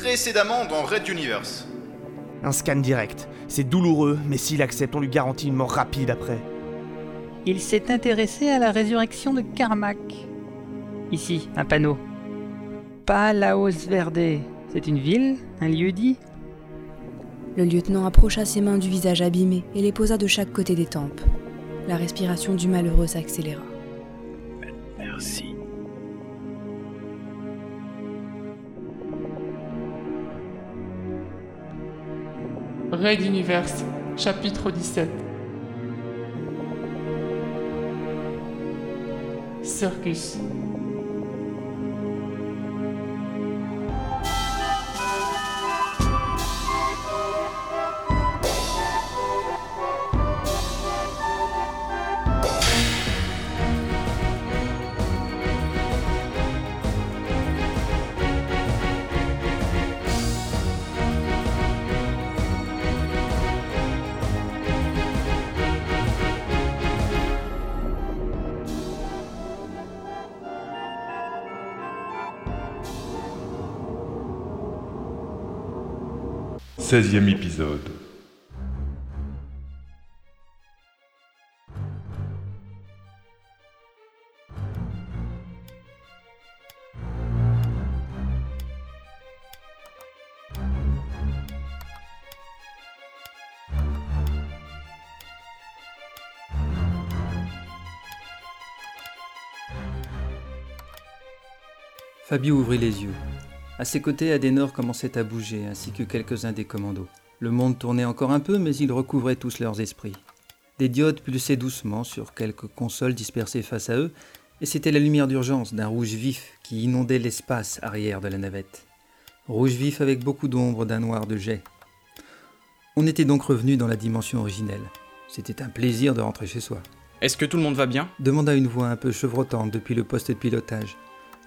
Précédemment dans Red Universe. Un scan direct. C'est douloureux, mais s'il accepte, on lui garantit une mort rapide après. Il s'est intéressé à la résurrection de Carmack. Ici, un panneau. Palaos Verde. C'est une ville Un lieu dit Le lieutenant approcha ses mains du visage abîmé et les posa de chaque côté des tempes. La respiration du malheureux s'accéléra. Merci. Raid Universe, chapitre 17. Circus. Seizième épisode. Fabio ouvrit les yeux. À ses côtés, Adenor commençait à bouger, ainsi que quelques-uns des commandos. Le monde tournait encore un peu, mais ils recouvraient tous leurs esprits. Des diodes pulsaient doucement sur quelques consoles dispersées face à eux, et c'était la lumière d'urgence d'un rouge vif qui inondait l'espace arrière de la navette. Rouge vif avec beaucoup d'ombre d'un noir de jet. On était donc revenu dans la dimension originelle. C'était un plaisir de rentrer chez soi. Est-ce que tout le monde va bien? demanda une voix un peu chevrotante depuis le poste de pilotage.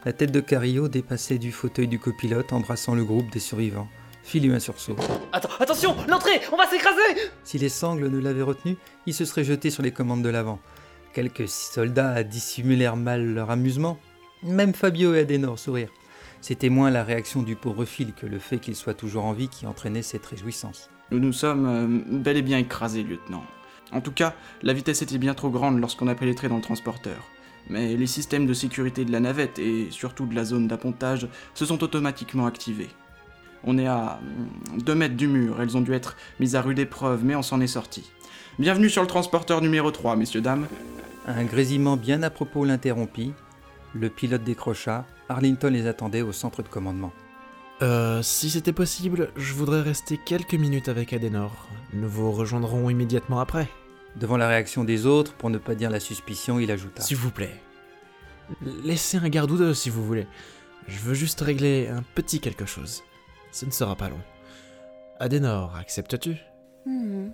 La tête de Carillo dépassait du fauteuil du copilote, embrassant le groupe des survivants. Fit lui un sursaut. Attends, attention, l'entrée, on va s'écraser Si les sangles ne l'avaient retenu, il se serait jeté sur les commandes de l'avant. Quelques soldats dissimulèrent mal leur amusement. Même Fabio et Adenor sourirent. C'était moins la réaction du pauvre Phil que le fait qu'il soit toujours en vie qui entraînait cette réjouissance. Nous nous sommes euh, bel et bien écrasés, lieutenant. En tout cas, la vitesse était bien trop grande lorsqu'on a pénétré dans le transporteur. Mais les systèmes de sécurité de la navette et surtout de la zone d'appontage se sont automatiquement activés. On est à 2 mètres du mur, elles ont dû être mises à rude épreuve, mais on s'en est sorti. Bienvenue sur le transporteur numéro 3, messieurs, dames. Un grésillement bien à propos l'interrompit. Le pilote décrocha. Arlington les attendait au centre de commandement. Euh, si c'était possible, je voudrais rester quelques minutes avec Adenor. Nous vous rejoindrons immédiatement après. Devant la réaction des autres, pour ne pas dire la suspicion, il ajouta. S'il vous plaît. Laissez un garde ou deux si vous voulez. Je veux juste régler un petit quelque chose. Ce ne sera pas long. Adenor, acceptes-tu? Hmm.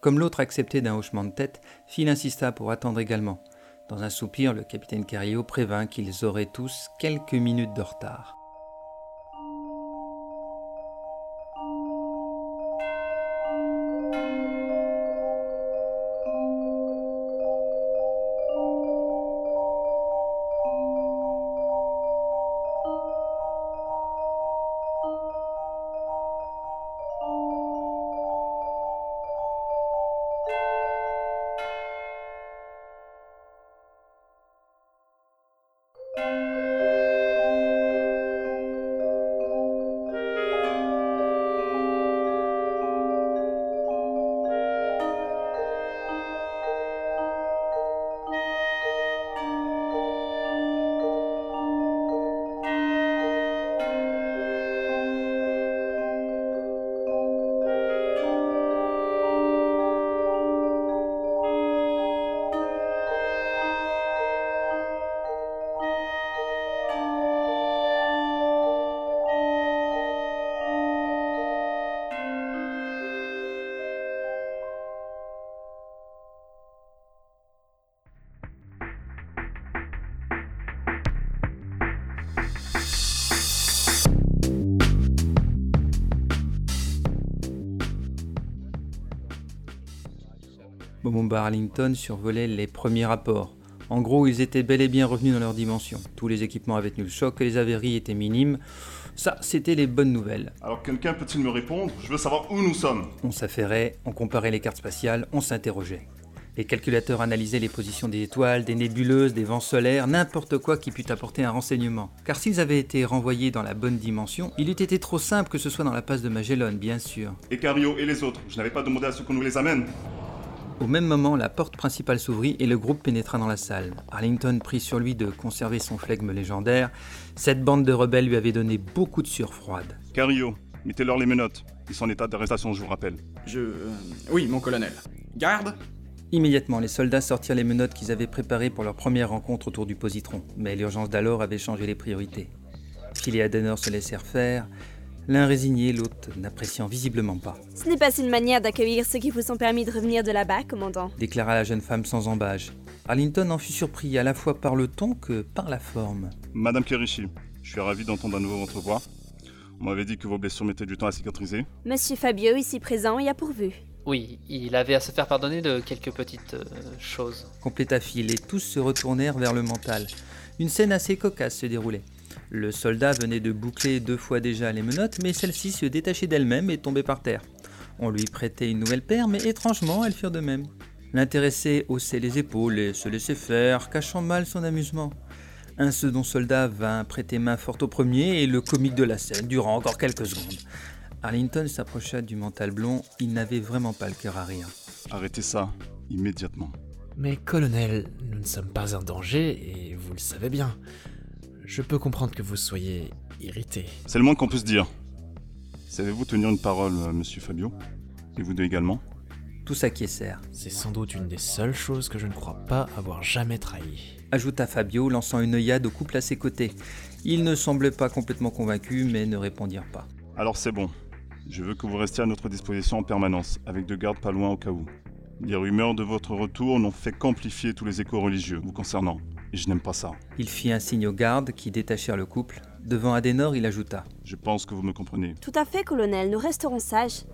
Comme l'autre acceptait d'un hochement de tête, Phil insista pour attendre également. Dans un soupir, le capitaine Carillo prévint qu'ils auraient tous quelques minutes de retard. Bomba Arlington survolait les premiers rapports. En gros, ils étaient bel et bien revenus dans leur dimension. Tous les équipements avaient tenu le choc et les avaries étaient minimes. Ça, c'était les bonnes nouvelles. Alors quelqu'un peut-il me répondre? Je veux savoir où nous sommes. On s'affairait, on comparait les cartes spatiales, on s'interrogeait. Les calculateurs analysaient les positions des étoiles, des nébuleuses, des vents solaires, n'importe quoi qui pût apporter un renseignement. Car s'ils avaient été renvoyés dans la bonne dimension, il eût été trop simple que ce soit dans la passe de Magellan, bien sûr. Et Cario et les autres? Je n'avais pas demandé à ce qu'on nous les amène. Au même moment, la porte principale s'ouvrit et le groupe pénétra dans la salle. Arlington prit sur lui de conserver son flegme légendaire. Cette bande de rebelles lui avait donné beaucoup de sueur froide. Cario, mettez-leur les menottes. Ils sont en état d'arrestation, je vous rappelle. Je. euh, Oui, mon colonel. Garde Immédiatement, les soldats sortirent les menottes qu'ils avaient préparées pour leur première rencontre autour du positron. Mais l'urgence d'alors avait changé les priorités. Phil et Adenor se laissèrent faire, l'un résigné, l'autre n'appréciant visiblement pas, Ce n'est pas une manière d'accueillir ceux qui vous sont permis de revenir de là-bas, commandant. déclara la jeune femme sans embâge. Arlington en fut surpris à la fois par le ton que par la forme. Madame Kerishi, je suis ravi d'entendre à nouveau votre voix. On m'avait dit que vos blessures mettaient du temps à cicatriser. Monsieur Fabio, ici présent, y a pourvu. Oui, il avait à se faire pardonner de quelques petites euh, choses. Compléta Phil et tous se retournèrent vers le mental. Une scène assez cocasse se déroulait. Le soldat venait de boucler deux fois déjà les menottes, mais celle-ci se détachait d'elle-même et tombait par terre. On lui prêtait une nouvelle paire, mais étrangement, elles furent de même. L'intéressé haussait les épaules et se laissait faire, cachant mal son amusement. Un second soldat vint prêter main forte au premier et le comique de la scène durant encore quelques secondes. Arlington s'approcha du mental blond, il n'avait vraiment pas le cœur à rire. Arrêtez ça, immédiatement. Mais colonel, nous ne sommes pas un danger et vous le savez bien. Je peux comprendre que vous soyez irrité. C'est le moins qu'on puisse dire. Savez-vous tenir une parole, euh, monsieur Fabio? Et vous deux également? Tous acquiescèrent, C'est sans doute une des seules choses que je ne crois pas avoir jamais trahi. ajouta Fabio, lançant une œillade au couple à ses côtés. Ils ne semblaient pas complètement convaincus, mais ne répondirent pas. Alors c'est bon. Je veux que vous restiez à notre disposition en permanence, avec deux gardes pas loin au cas où. Les rumeurs de votre retour n'ont fait qu'amplifier tous les échos religieux vous concernant, je n'aime pas ça. Il fit un signe aux gardes qui détachèrent le couple. Devant Adenor, il ajouta Je pense que vous me comprenez. Tout à fait, colonel, nous resterons sages.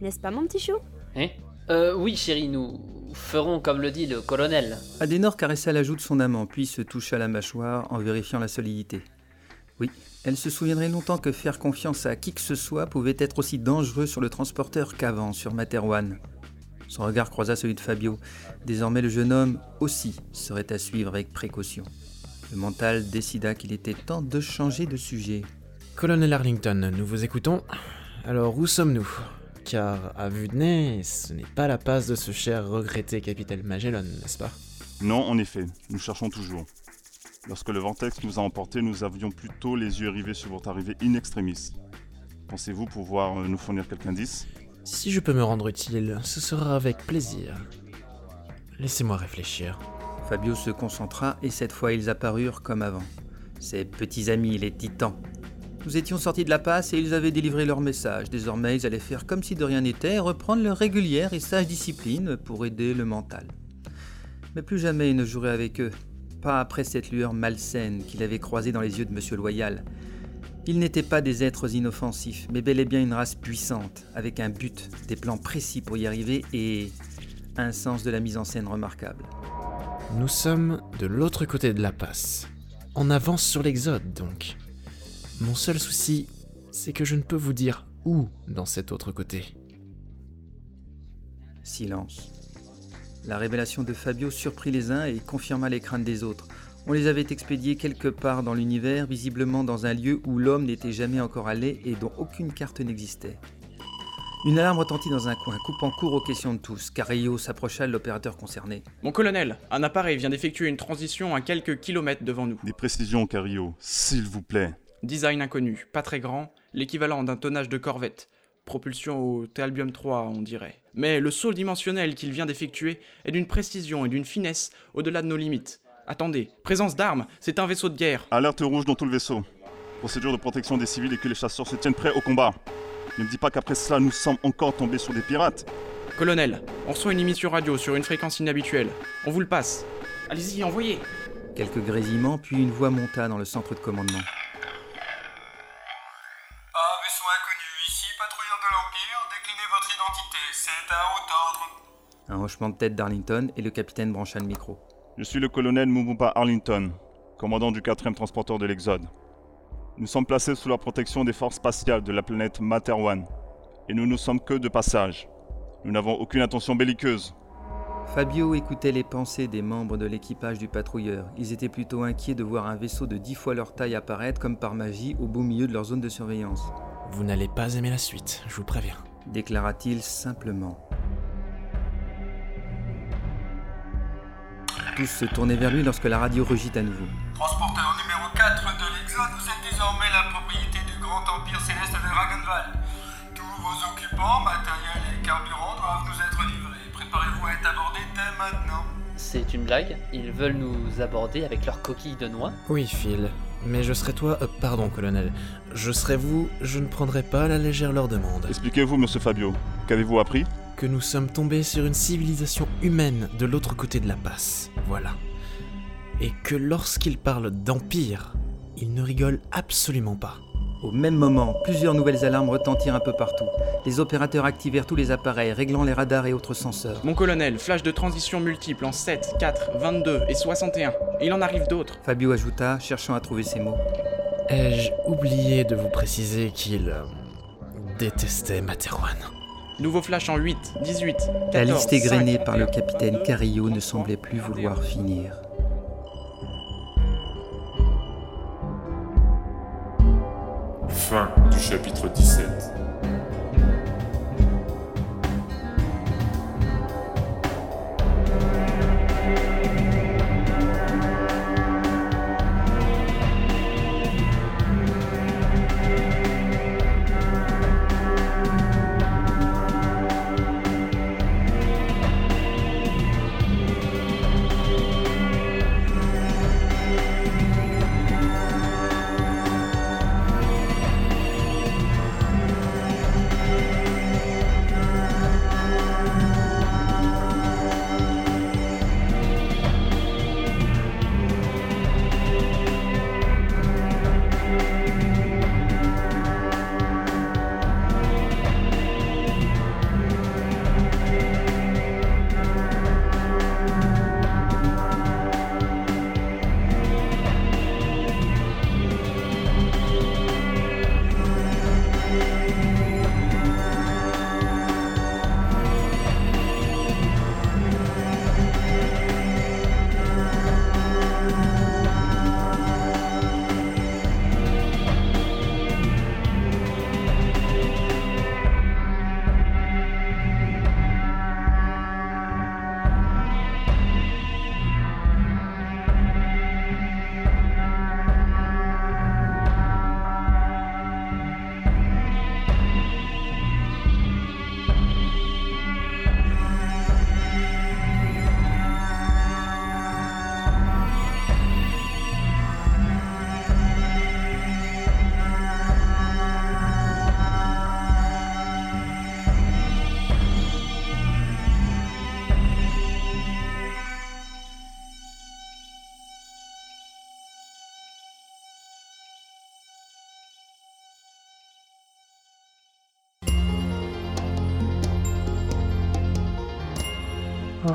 N'est-ce pas, mon petit chou? Hein? Euh, oui, chérie, nous ferons comme le dit le colonel. Adenor caressa la joue de son amant, puis se toucha la mâchoire en vérifiant la solidité. Oui, elle se souviendrait longtemps que faire confiance à qui que ce soit pouvait être aussi dangereux sur le transporteur qu'avant sur Materwan. Son regard croisa celui de Fabio. Désormais, le jeune homme aussi serait à suivre avec précaution. Le mental décida qu'il était temps de changer de sujet. Colonel Arlington, nous vous écoutons. Alors où sommes-nous? Car à vue de nez, ce n'est pas la passe de ce cher regretté capitaine Magellan, n'est-ce pas? Non, en effet, nous cherchons toujours. Lorsque le vortex nous a emportés, nous avions plutôt les yeux rivés sur votre arrivée in extremis. Pensez-vous pouvoir euh, nous fournir quelques indice Si je peux me rendre utile, ce sera avec plaisir. Laissez-moi réfléchir. Fabio se concentra et cette fois ils apparurent comme avant. Ses petits amis, les titans. Nous étions sortis de la passe et ils avaient délivré leur message. Désormais, ils allaient faire comme si de rien n'était et reprendre leur régulière et sage discipline pour aider le mental. Mais plus jamais il ne jouerait avec eux. Pas après cette lueur malsaine qu'il avait croisée dans les yeux de Monsieur Loyal. Ils n'étaient pas des êtres inoffensifs, mais bel et bien une race puissante, avec un but, des plans précis pour y arriver et un sens de la mise en scène remarquable. Nous sommes de l'autre côté de la passe. En avance sur l'Exode, donc. Mon seul souci, c'est que je ne peux vous dire où dans cet autre côté. Silence. La révélation de Fabio surprit les uns et confirma les craintes des autres. On les avait expédiés quelque part dans l'univers, visiblement dans un lieu où l'homme n'était jamais encore allé et dont aucune carte n'existait. Une alarme retentit dans un coin, coupant court aux questions de tous. Carillo s'approcha de l'opérateur concerné. Mon colonel, un appareil vient d'effectuer une transition à quelques kilomètres devant nous. Des précisions, Cario, s'il vous plaît. Design inconnu, pas très grand, l'équivalent d'un tonnage de corvette. Propulsion au Thalbium 3, on dirait. Mais le saut dimensionnel qu'il vient d'effectuer est d'une précision et d'une finesse au-delà de nos limites. Attendez, présence d'armes, c'est un vaisseau de guerre. Alerte rouge dans tout le vaisseau. Procédure de protection des civils et que les chasseurs se tiennent prêts au combat. Ne me dis pas qu'après cela, nous sommes encore tombés sur des pirates. Colonel, on reçoit une émission radio sur une fréquence inhabituelle. On vous le passe. Allez-y, envoyez. Quelques grésillements, puis une voix monta dans le centre de commandement. Ah, vaisseau inconnu, ici, patrouilleur de l'Empire, déclinez votre identité, c'est un haut ordre. Un hochement de tête d'Arlington et le capitaine brancha le micro. Je suis le colonel Mumumba Arlington, commandant du 4e transporteur de l'Exode. Nous sommes placés sous la protection des forces spatiales de la planète Materwan. Et nous ne sommes que de passage. Nous n'avons aucune intention belliqueuse. Fabio écoutait les pensées des membres de l'équipage du patrouilleur. Ils étaient plutôt inquiets de voir un vaisseau de dix fois leur taille apparaître comme par magie au beau milieu de leur zone de surveillance. Vous n'allez pas aimer la suite, je vous préviens. Déclara-t-il simplement. Tous se tournaient vers lui lorsque la radio rugit à nouveau. Transporteur numéro 4 de l'Exode, vous êtes désormais la propriété du grand empire céleste de Ragenval. Tous vos occupants, matériel et carburant doivent nous être livrés. Préparez-vous à être abordés dès maintenant. C'est une blague Ils veulent nous aborder avec leurs coquilles de noix Oui, Phil. Mais je serai toi, euh, pardon, colonel. Je serai vous, je ne prendrai pas à la légère leur demande. Expliquez-vous, monsieur Fabio. Qu'avez-vous appris? Que nous sommes tombés sur une civilisation humaine de l'autre côté de la passe. Voilà. Et que lorsqu'ils parlent d'empire, ils ne rigolent absolument pas. Au même moment, plusieurs nouvelles alarmes retentirent un peu partout. Les opérateurs activèrent tous les appareils, réglant les radars et autres senseurs. Mon colonel, flash de transition multiple en 7, 4, 22 et 61. Et il en arrive d'autres. Fabio ajouta, cherchant à trouver ses mots. Ai-je oublié de vous préciser qu'il euh, détestait Materwan Nouveau flash en 8, 18, 14, La liste égrenée 5, par le capitaine Carillo ne semblait plus vouloir finir. Fin du chapitre 17.